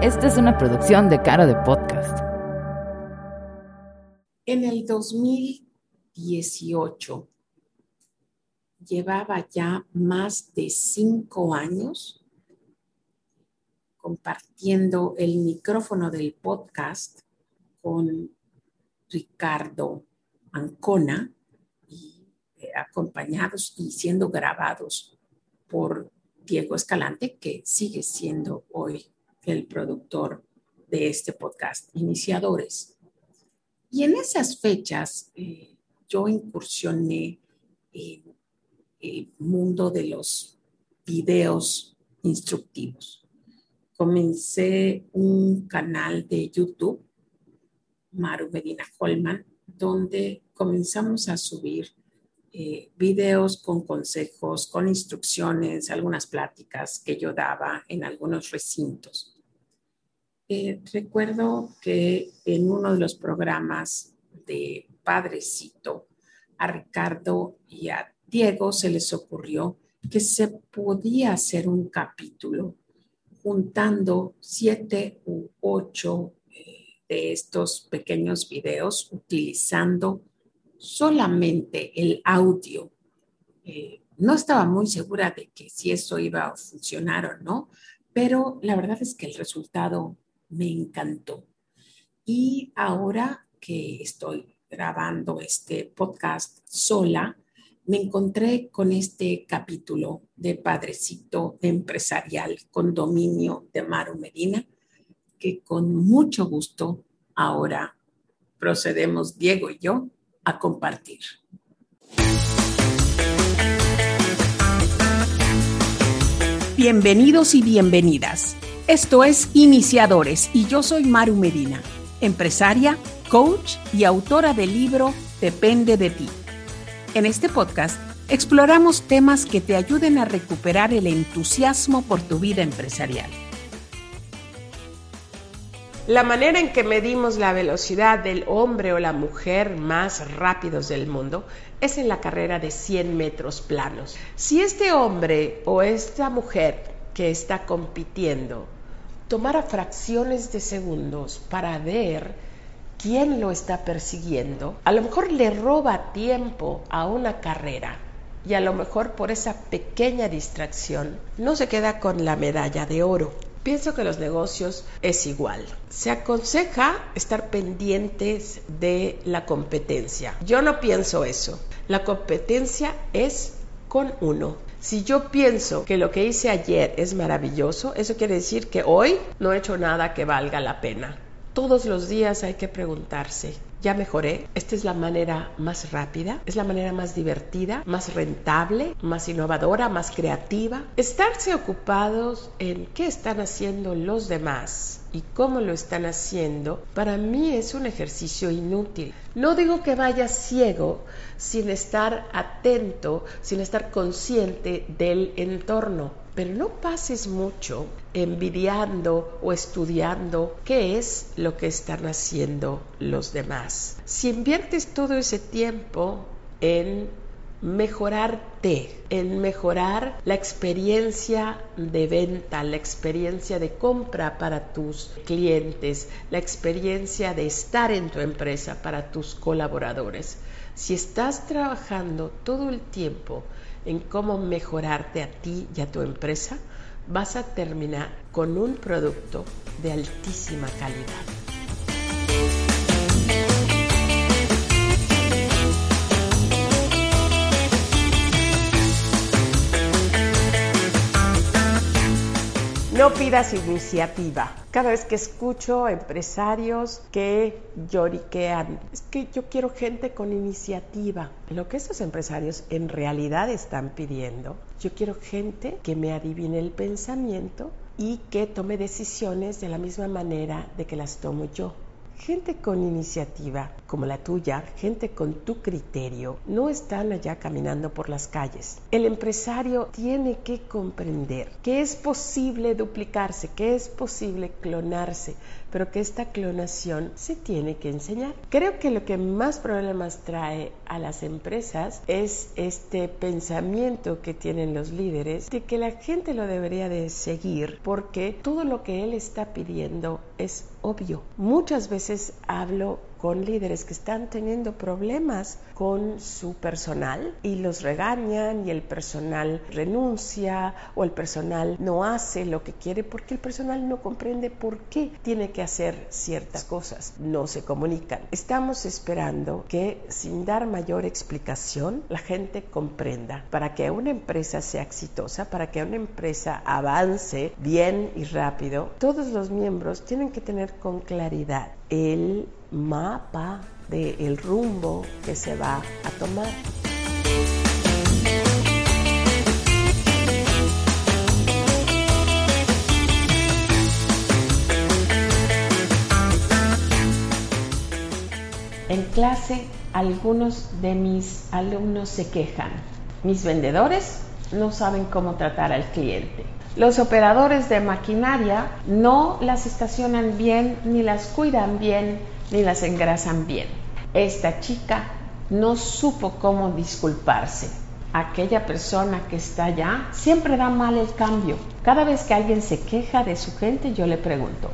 Esta es una producción de Cara de Podcast. En el 2018 llevaba ya más de cinco años compartiendo el micrófono del podcast con Ricardo Ancona y eh, acompañados y siendo grabados por Diego Escalante, que sigue siendo hoy el productor de este podcast, Iniciadores. Y en esas fechas eh, yo incursioné en el mundo de los videos instructivos. Comencé un canal de YouTube, Maru Medina Holman, donde comenzamos a subir eh, videos con consejos, con instrucciones, algunas pláticas que yo daba en algunos recintos. Eh, recuerdo que en uno de los programas de Padrecito, a Ricardo y a Diego se les ocurrió que se podía hacer un capítulo juntando siete u ocho eh, de estos pequeños videos utilizando solamente el audio. Eh, no estaba muy segura de que si eso iba a funcionar o no, pero la verdad es que el resultado me encantó. Y ahora que estoy grabando este podcast sola, me encontré con este capítulo de Padrecito Empresarial con dominio de Maru Medina, que con mucho gusto ahora procedemos Diego y yo a compartir. Bienvenidos y bienvenidas. Esto es Iniciadores y yo soy Maru Medina, empresaria, coach y autora del libro Depende de ti. En este podcast exploramos temas que te ayuden a recuperar el entusiasmo por tu vida empresarial. La manera en que medimos la velocidad del hombre o la mujer más rápidos del mundo es en la carrera de 100 metros planos. Si este hombre o esta mujer que está compitiendo tomara fracciones de segundos para ver quién lo está persiguiendo, a lo mejor le roba tiempo a una carrera y a lo mejor por esa pequeña distracción no se queda con la medalla de oro. Pienso que los negocios es igual. Se aconseja estar pendientes de la competencia. Yo no pienso eso. La competencia es con uno. Si yo pienso que lo que hice ayer es maravilloso, eso quiere decir que hoy no he hecho nada que valga la pena. Todos los días hay que preguntarse, ya mejoré, esta es la manera más rápida, es la manera más divertida, más rentable, más innovadora, más creativa. Estarse ocupados en qué están haciendo los demás y cómo lo están haciendo, para mí es un ejercicio inútil. No digo que vayas ciego sin estar atento, sin estar consciente del entorno pero no pases mucho envidiando o estudiando qué es lo que están haciendo los demás. Si inviertes todo ese tiempo en mejorarte, en mejorar la experiencia de venta, la experiencia de compra para tus clientes, la experiencia de estar en tu empresa para tus colaboradores. Si estás trabajando todo el tiempo en cómo mejorarte a ti y a tu empresa, vas a terminar con un producto de altísima calidad. No pidas iniciativa. Cada vez que escucho empresarios que lloriquean, es que yo quiero gente con iniciativa. Lo que esos empresarios en realidad están pidiendo, yo quiero gente que me adivine el pensamiento y que tome decisiones de la misma manera de que las tomo yo. Gente con iniciativa como la tuya, gente con tu criterio, no están allá caminando por las calles. El empresario tiene que comprender que es posible duplicarse, que es posible clonarse, pero que esta clonación se tiene que enseñar. Creo que lo que más problemas trae a las empresas es este pensamiento que tienen los líderes de que la gente lo debería de seguir porque todo lo que él está pidiendo es obvio. Muchas veces hablo con líderes que están teniendo problemas con su personal y los regañan y el personal renuncia o el personal no hace lo que quiere porque el personal no comprende por qué tiene que hacer ciertas cosas, no se comunican. Estamos esperando que sin dar mayor explicación la gente comprenda para que una empresa sea exitosa, para que una empresa avance bien y rápido, todos los miembros tienen que tener con claridad el mapa del rumbo que se va a tomar. En clase algunos de mis alumnos se quejan. Mis vendedores no saben cómo tratar al cliente. Los operadores de maquinaria no las estacionan bien, ni las cuidan bien, ni las engrasan bien. Esta chica no supo cómo disculparse. Aquella persona que está allá siempre da mal el cambio. Cada vez que alguien se queja de su gente, yo le pregunto,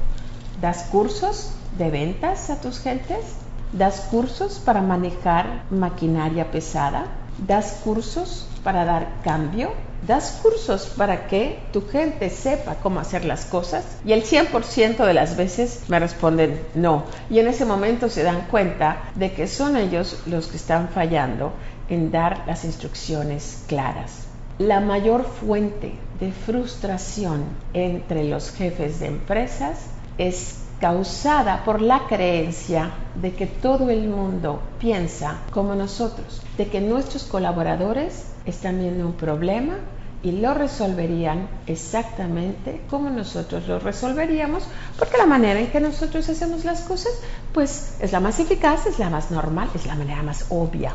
¿das cursos de ventas a tus gentes? ¿Das cursos para manejar maquinaria pesada? ¿Das cursos para dar cambio? ¿Das cursos para que tu gente sepa cómo hacer las cosas? Y el 100% de las veces me responden no. Y en ese momento se dan cuenta de que son ellos los que están fallando en dar las instrucciones claras. La mayor fuente de frustración entre los jefes de empresas es causada por la creencia de que todo el mundo piensa como nosotros, de que nuestros colaboradores están viendo un problema y lo resolverían exactamente como nosotros lo resolveríamos, porque la manera en que nosotros hacemos las cosas, pues es la más eficaz, es la más normal, es la manera más obvia.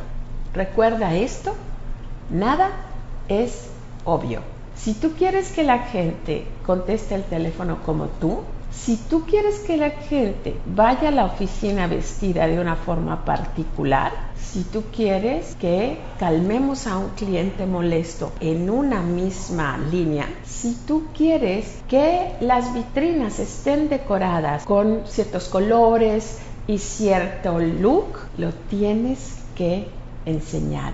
Recuerda esto, nada es obvio. Si tú quieres que la gente conteste el teléfono como tú, si tú quieres que la gente vaya a la oficina vestida de una forma particular, si tú quieres que calmemos a un cliente molesto en una misma línea, si tú quieres que las vitrinas estén decoradas con ciertos colores y cierto look, lo tienes que enseñar.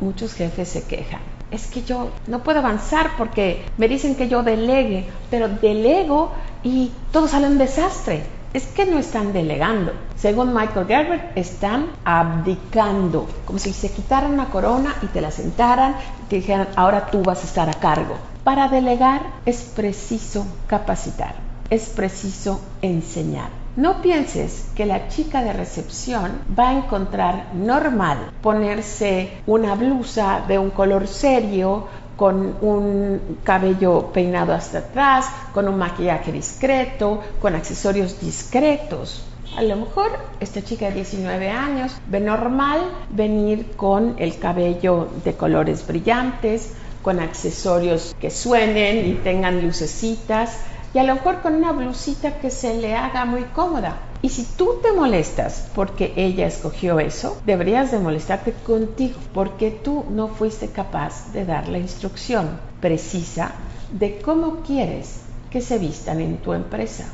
Muchos jefes se quejan es que yo no puedo avanzar porque me dicen que yo delegue, pero delego y todo sale un desastre. Es que no están delegando. Según Michael Gerber, están abdicando, como si se quitaran una corona y te la sentaran y te dijeran, ahora tú vas a estar a cargo. Para delegar es preciso capacitar, es preciso enseñar. No pienses que la chica de recepción va a encontrar normal ponerse una blusa de un color serio con un cabello peinado hasta atrás, con un maquillaje discreto, con accesorios discretos. A lo mejor esta chica de 19 años ve normal venir con el cabello de colores brillantes, con accesorios que suenen y tengan lucecitas y a lo mejor con una blusita que se le haga muy cómoda. Y si tú te molestas porque ella escogió eso, deberías de molestarte contigo porque tú no fuiste capaz de dar la instrucción precisa de cómo quieres que se vistan en tu empresa.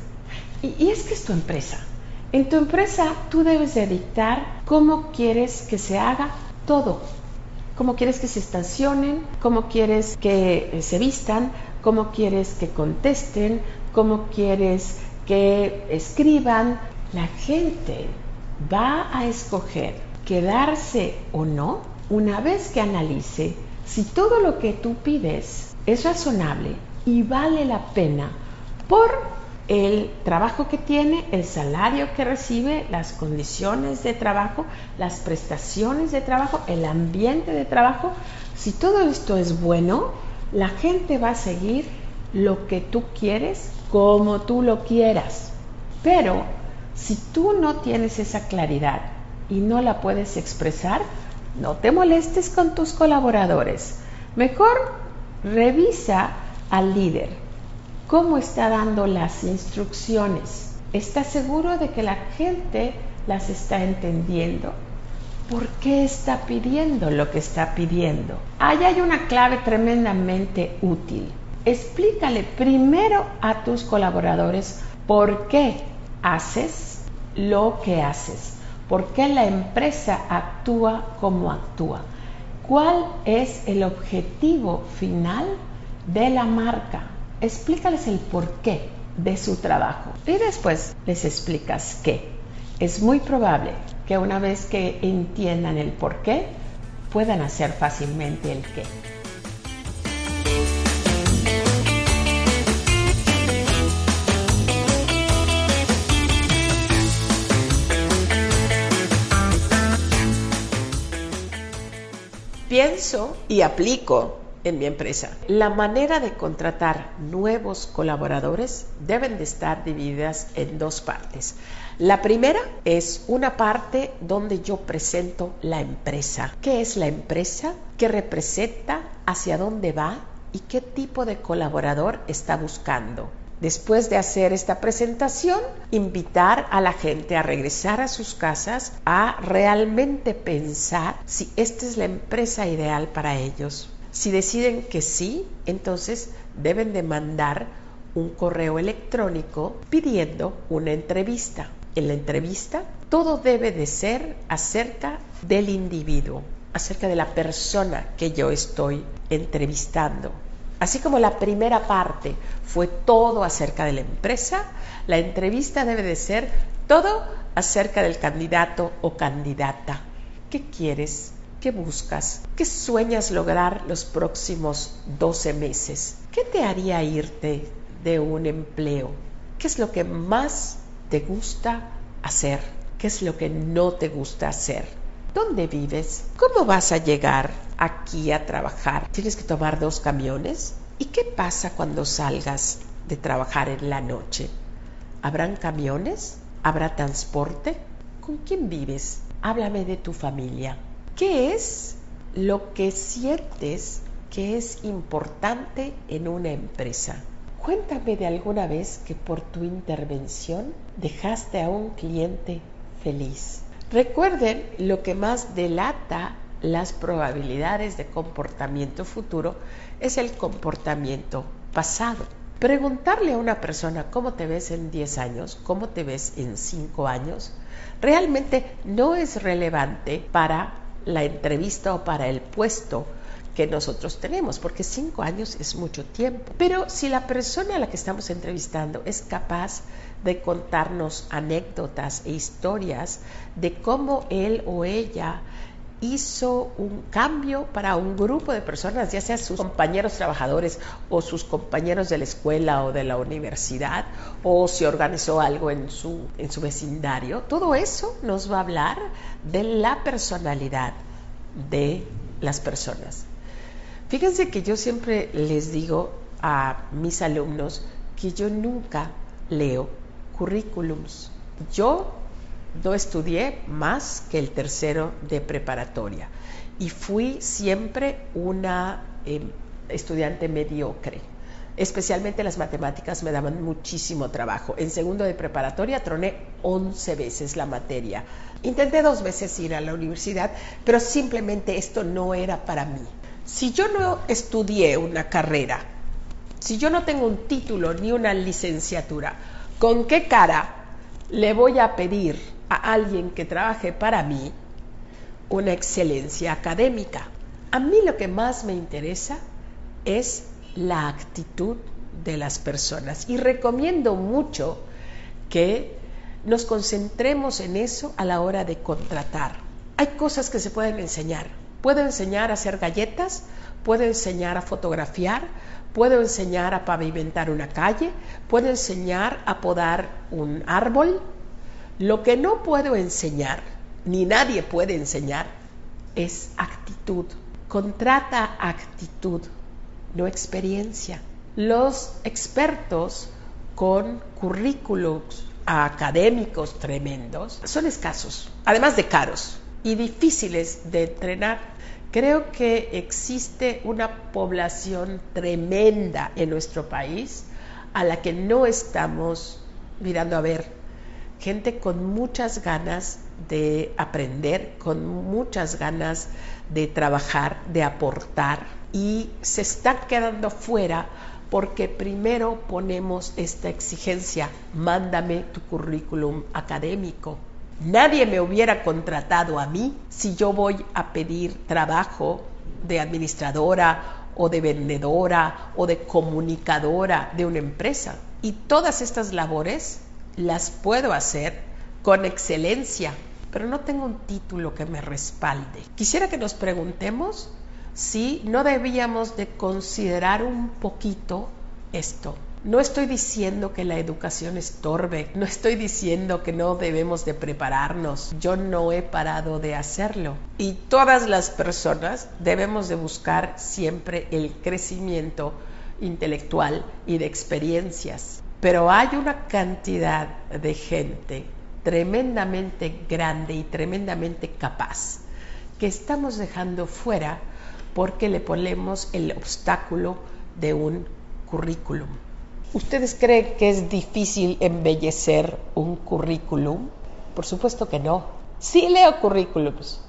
Y, y es que es tu empresa. En tu empresa tú debes de dictar cómo quieres que se haga todo. Cómo quieres que se estacionen, cómo quieres que se vistan, cómo quieres que contesten, cómo quieres que escriban. La gente va a escoger quedarse o no una vez que analice si todo lo que tú pides es razonable y vale la pena por el trabajo que tiene, el salario que recibe, las condiciones de trabajo, las prestaciones de trabajo, el ambiente de trabajo. Si todo esto es bueno, la gente va a seguir lo que tú quieres como tú lo quieras. Pero Si tú no tienes esa claridad y no la puedes expresar, no te molestes con tus colaboradores. Mejor revisa al líder cómo está dando las instrucciones. ¿Está seguro de que la gente las está entendiendo? ¿Por qué está pidiendo lo que está pidiendo? Ahí hay una clave tremendamente útil. Explícale primero a tus colaboradores por qué haces lo que haces, por qué la empresa actúa como actúa, cuál es el objetivo final de la marca. Explícales el porqué de su trabajo y después les explicas qué. Es muy probable que una vez que entiendan el porqué, puedan hacer fácilmente el qué. pienso y aplico en mi empresa. La manera de contratar nuevos colaboradores deben de estar divididas en dos partes. La primera es una parte donde yo presento la empresa. ¿Qué es la empresa? ¿Qué representa? ¿Hacia dónde va? ¿Y qué tipo de colaborador está buscando? Después de hacer esta presentación, invitar a la gente a regresar a sus casas a realmente pensar si esta es la empresa ideal para ellos. Si deciden que sí, entonces deben de mandar un correo electrónico pidiendo una entrevista. En la entrevista todo debe de ser acerca del individuo, acerca de la persona que yo estoy entrevistando. Así como la primera parte fue todo acerca de la empresa, la entrevista debe de ser todo acerca del candidato o candidata. ¿Qué quieres? ¿Qué buscas? ¿Qué sueñas lograr los próximos 12 meses? ¿Qué te haría irte de un empleo? ¿Qué es lo que más te gusta hacer? ¿Qué es lo que no te gusta hacer? ¿Dónde vives? ¿Cómo vas a llegar aquí a trabajar? ¿Tienes que tomar dos camiones? ¿Y qué pasa cuando salgas de trabajar en la noche? ¿Habrán camiones? ¿Habrá transporte? ¿Con quién vives? Háblame de tu familia. ¿Qué es lo que sientes que es importante en una empresa? Cuéntame de alguna vez que por tu intervención dejaste a un cliente feliz. Recuerden, lo que más delata las probabilidades de comportamiento futuro es el comportamiento pasado. Preguntarle a una persona cómo te ves en 10 años, cómo te ves en 5 años, realmente no es relevante para la entrevista o para el puesto que nosotros tenemos, porque cinco años es mucho tiempo. Pero si la persona a la que estamos entrevistando es capaz de contarnos anécdotas e historias de cómo él o ella hizo un cambio para un grupo de personas, ya sea sus compañeros trabajadores o sus compañeros de la escuela o de la universidad, o si organizó algo en su, en su vecindario. Todo eso nos va a hablar de la personalidad de las personas. Fíjense que yo siempre les digo a mis alumnos que yo nunca leo currículums. Yo no estudié más que el tercero de preparatoria y fui siempre una em, estudiante mediocre. Especialmente las matemáticas me daban muchísimo trabajo. En segundo de preparatoria troné 11 veces la materia. Intenté dos veces ir a la universidad, pero simplemente esto no era para mí. Si yo no estudié una carrera, si yo no tengo un título ni una licenciatura, ¿con qué cara le voy a pedir a alguien que trabaje para mí una excelencia académica? A mí lo que más me interesa es la actitud de las personas y recomiendo mucho que nos concentremos en eso a la hora de contratar. Hay cosas que se pueden enseñar, Puedo enseñar a hacer galletas, puedo enseñar a fotografiar, puedo enseñar a pavimentar una calle, puedo enseñar a podar un árbol. Lo que no puedo enseñar, ni nadie puede enseñar, es actitud. Contrata actitud, no experiencia. Los expertos con currículums académicos tremendos, son escasos, además de caros y difíciles de entrenar. Creo que existe una población tremenda en nuestro país a la que no estamos mirando a ver. Gente con muchas ganas de aprender, con muchas ganas de trabajar, de aportar y se están quedando fuera porque primero ponemos esta exigencia, mándame tu currículum académico. Nadie me hubiera contratado a mí si yo voy a pedir trabajo de administradora o de vendedora o de comunicadora de una empresa. Y todas estas labores las puedo hacer con excelencia, pero no tengo un título que me respalde. Quisiera que nos preguntemos si no debíamos de considerar un poquito esto. No estoy diciendo que la educación estorbe, no estoy diciendo que no debemos de prepararnos, yo no he parado de hacerlo. Y todas las personas debemos de buscar siempre el crecimiento intelectual y de experiencias. Pero hay una cantidad de gente tremendamente grande y tremendamente capaz que estamos dejando fuera porque le ponemos el obstáculo de un currículum. ¿Ustedes creen que es difícil embellecer un currículum? Por supuesto que no. Sí leo currículums.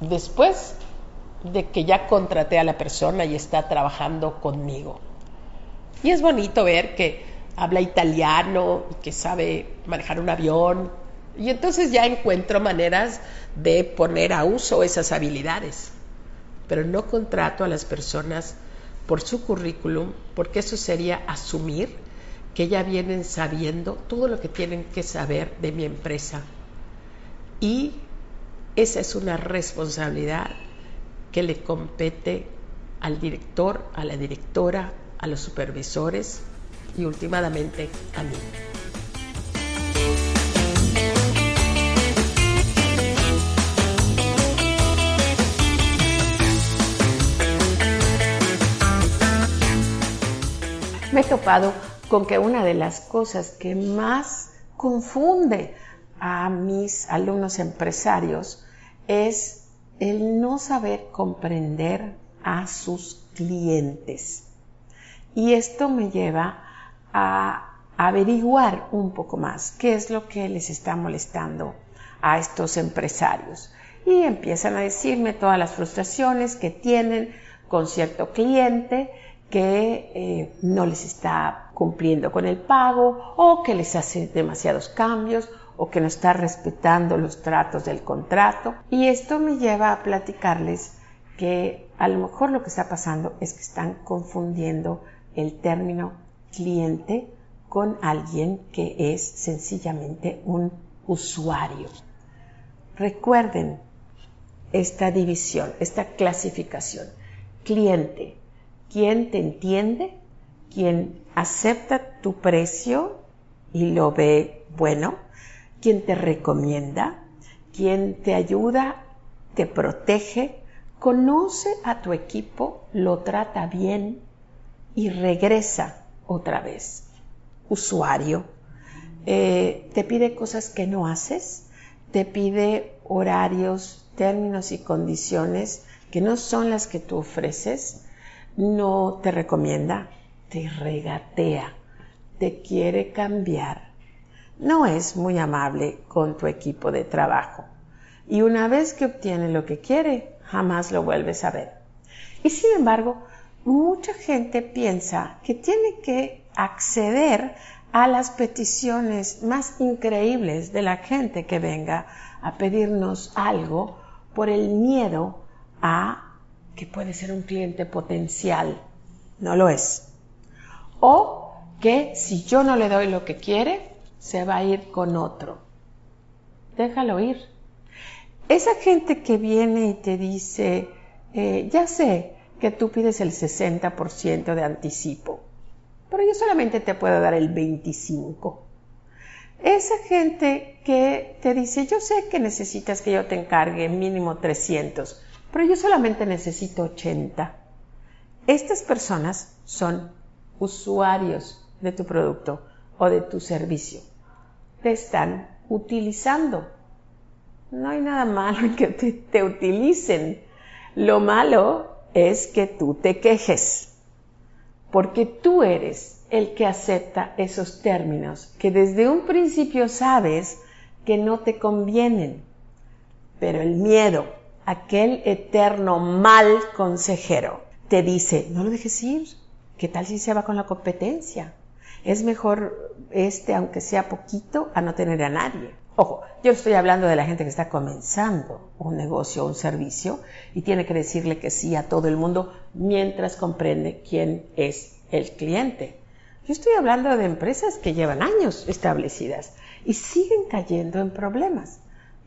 Después de que ya contraté a la persona y está trabajando conmigo. Y es bonito ver que habla italiano, que sabe manejar un avión. Y entonces ya encuentro maneras de poner a uso esas habilidades. Pero no contrato a las personas por su currículum, porque eso sería asumir que ya vienen sabiendo todo lo que tienen que saber de mi empresa. Y esa es una responsabilidad que le compete al director, a la directora, a los supervisores y últimamente a mí. Me he topado con que una de las cosas que más confunde a mis alumnos empresarios es el no saber comprender a sus clientes. Y esto me lleva a averiguar un poco más qué es lo que les está molestando a estos empresarios. Y empiezan a decirme todas las frustraciones que tienen con cierto cliente que eh, no les está cumpliendo con el pago o que les hace demasiados cambios o que no está respetando los tratos del contrato. Y esto me lleva a platicarles que a lo mejor lo que está pasando es que están confundiendo el término cliente con alguien que es sencillamente un usuario. Recuerden esta división, esta clasificación. Cliente, quien te entiende, quien acepta tu precio y lo ve bueno, quien te recomienda, quien te ayuda, te protege, conoce a tu equipo, lo trata bien y regresa otra vez. Usuario, eh, te pide cosas que no haces, te pide horarios, términos y condiciones que no son las que tú ofreces, no te recomienda, te regatea, te quiere cambiar. No es muy amable con tu equipo de trabajo. Y una vez que obtiene lo que quiere, jamás lo vuelves a ver. Y sin embargo, mucha gente piensa que tiene que acceder a las peticiones más increíbles de la gente que venga a pedirnos algo por el miedo a que puede ser un cliente potencial. No lo es. O que si yo no le doy lo que quiere, se va a ir con otro. Déjalo ir. Esa gente que viene y te dice, eh, ya sé, que tú pides el 60% de anticipo, pero yo solamente te puedo dar el 25%. Esa gente que te dice, yo sé que necesitas que yo te encargue mínimo 300, pero yo solamente necesito 80. Estas personas son usuarios de tu producto o de tu servicio. te están utilizando. No hay nada malo en que te, te utilicen. Lo malo es que tú te quejes, porque tú eres el que acepta esos términos que desde un principio sabes que no te convienen. Pero el miedo, aquel eterno mal consejero, te dice, no lo dejes ir, ¿qué tal si se va con la competencia? Es mejor este, aunque sea poquito, a no tener a nadie. Ojo, yo estoy hablando de la gente que está comenzando un negocio o un servicio y tiene que decirle que sí a todo el mundo mientras comprende quién es el cliente. Yo estoy hablando de empresas que llevan años establecidas y siguen cayendo en problemas.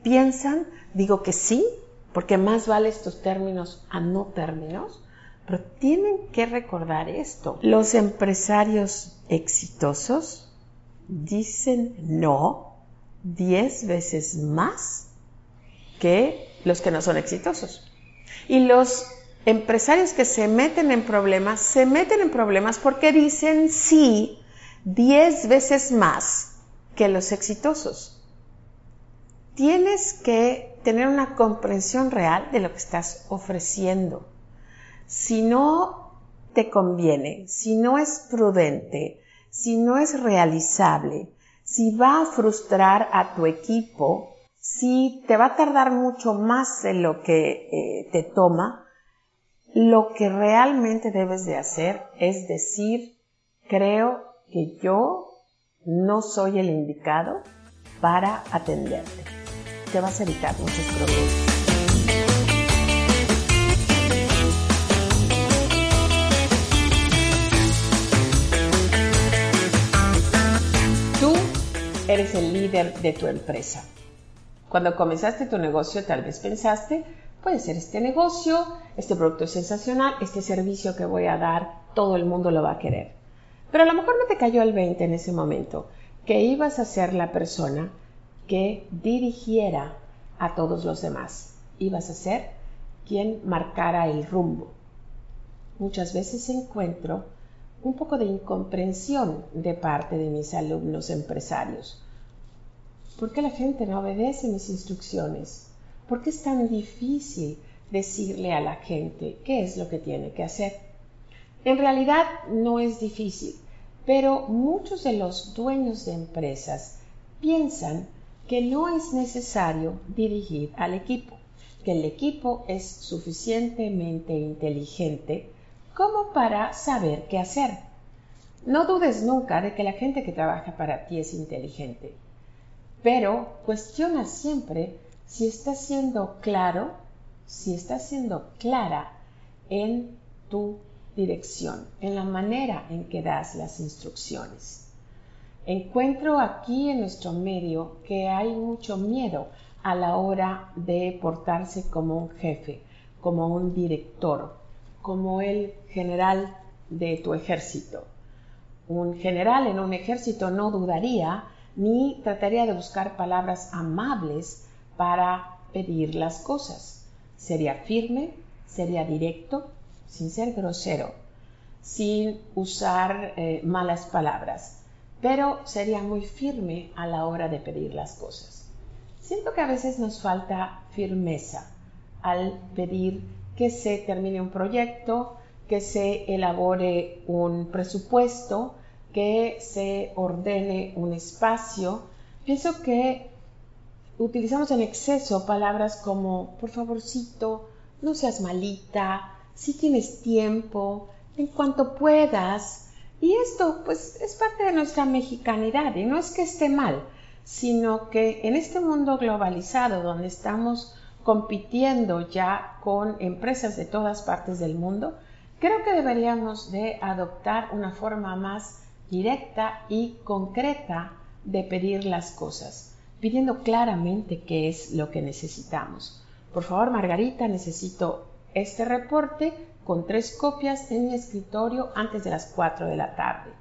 Piensan, digo que sí, porque más vale estos términos a no términos, pero tienen que recordar esto. Los empresarios exitosos dicen no diez veces más que los que no son exitosos. Y los empresarios que se meten en problemas, se meten en problemas porque dicen sí diez veces más que los exitosos. Tienes que tener una comprensión real de lo que estás ofreciendo. Si no te conviene, si no es prudente, si no es realizable, si va a frustrar a tu equipo, si te va a tardar mucho más de lo que eh, te toma, lo que realmente debes de hacer es decir, creo que yo no soy el indicado para atenderte. Te vas a evitar muchos problemas. Tú eres el líder de tu empresa. Cuando comenzaste tu negocio tal vez pensaste, puede ser este negocio, este producto es sensacional, este servicio que voy a dar, todo el mundo lo va a querer. Pero a lo mejor no te cayó el 20 en ese momento, que ibas a ser la persona que dirigiera a todos los demás. Ibas a ser quien marcara el rumbo. Muchas veces encuentro un poco de incomprensión de parte de mis alumnos empresarios. ¿Por qué la gente no obedece mis instrucciones? ¿Por qué es tan difícil decirle a la gente qué es lo que tiene que hacer? En realidad no es difícil, pero muchos de los dueños de empresas piensan que no es necesario dirigir al equipo, que el equipo es suficientemente inteligente como para saber qué hacer. No dudes nunca de que la gente que trabaja para ti es inteligente, pero cuestiona siempre si está siendo claro, si está siendo clara en tu dirección, en la manera en que das las instrucciones. Encuentro aquí en nuestro medio que hay mucho miedo a la hora de portarse como un jefe, como un director, como el general de tu ejército. Un general en un ejército no dudaría ni trataría de buscar palabras amables para pedir las cosas. Sería firme, sería directo, sin ser grosero, sin usar eh, malas palabras, pero sería muy firme a la hora de pedir las cosas. Siento que a veces nos falta firmeza al pedir que se termine un proyecto, que se elabore un presupuesto, que se ordene un espacio. Pienso que utilizamos en exceso palabras como por favorcito, no seas malita, si tienes tiempo, en cuanto puedas. Y esto pues es parte de nuestra mexicanidad y no es que esté mal, sino que en este mundo globalizado donde estamos compitiendo ya con empresas de todas partes del mundo, creo que deberíamos de adoptar una forma más directa y concreta de pedir las cosas, pidiendo claramente qué es lo que necesitamos. Por favor, Margarita, necesito este reporte con tres copias en mi escritorio antes de las 4 de la tarde.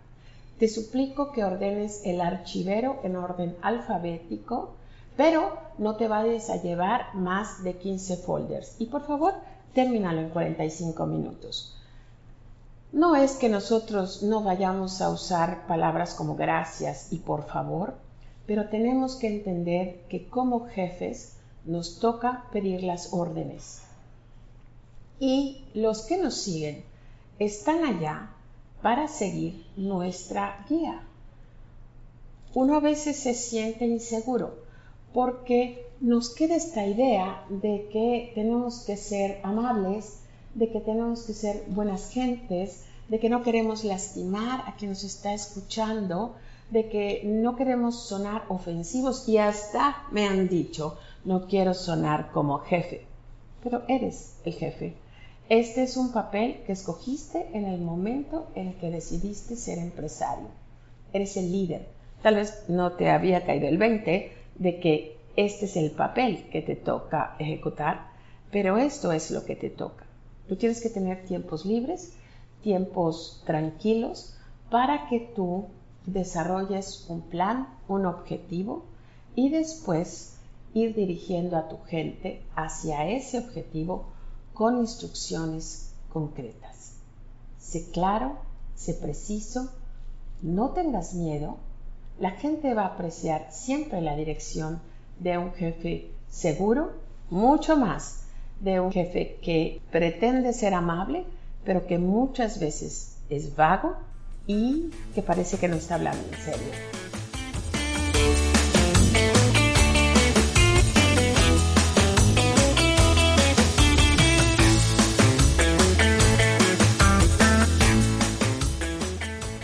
Te suplico que ordenes el archivero en orden alfabético, pero no te vayas a llevar más de 15 folders y por favor termínalo en 45 minutos. No es que nosotros no vayamos a usar palabras como gracias y por favor, pero tenemos que entender que como jefes nos toca pedir las órdenes. Y los que nos siguen están allá para seguir nuestra guía. Uno a veces se siente inseguro porque nos queda esta idea de que tenemos que ser amables, de que tenemos que ser buenas gentes, de que no queremos lastimar a quien nos está escuchando, de que no queremos sonar ofensivos y hasta me han dicho, no quiero sonar como jefe, pero eres el jefe. Este es un papel que escogiste en el momento en el que decidiste ser empresario. Eres el líder. Tal vez no te había caído el 20 de que este es el papel que te toca ejecutar, pero esto es lo que te toca. Tú tienes que tener tiempos libres, tiempos tranquilos, para que tú desarrolles un plan, un objetivo y después ir dirigiendo a tu gente hacia ese objetivo con instrucciones concretas. Sé claro, sé preciso, no tengas miedo. La gente va a apreciar siempre la dirección de un jefe seguro, mucho más de un jefe que pretende ser amable, pero que muchas veces es vago y que parece que no está hablando en serio.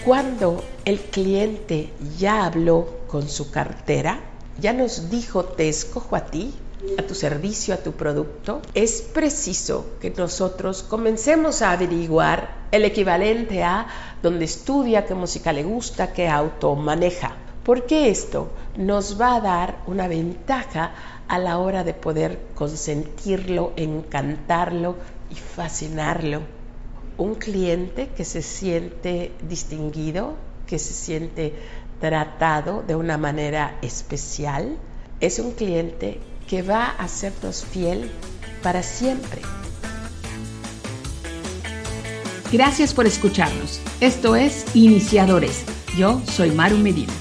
Cuando el cliente ya habló con su cartera, ya nos dijo te escojo a ti, a tu servicio, a tu producto, es preciso que nosotros comencemos a averiguar el equivalente a dónde estudia, qué música le gusta, qué auto maneja. Porque esto nos va a dar una ventaja a la hora de poder consentirlo, encantarlo y fascinarlo un cliente que se siente distinguido, que se siente tratado de una manera especial, es un cliente que va a sernos fiel para siempre. Gracias por escucharnos. Esto es Iniciadores. Yo soy Maru Medina.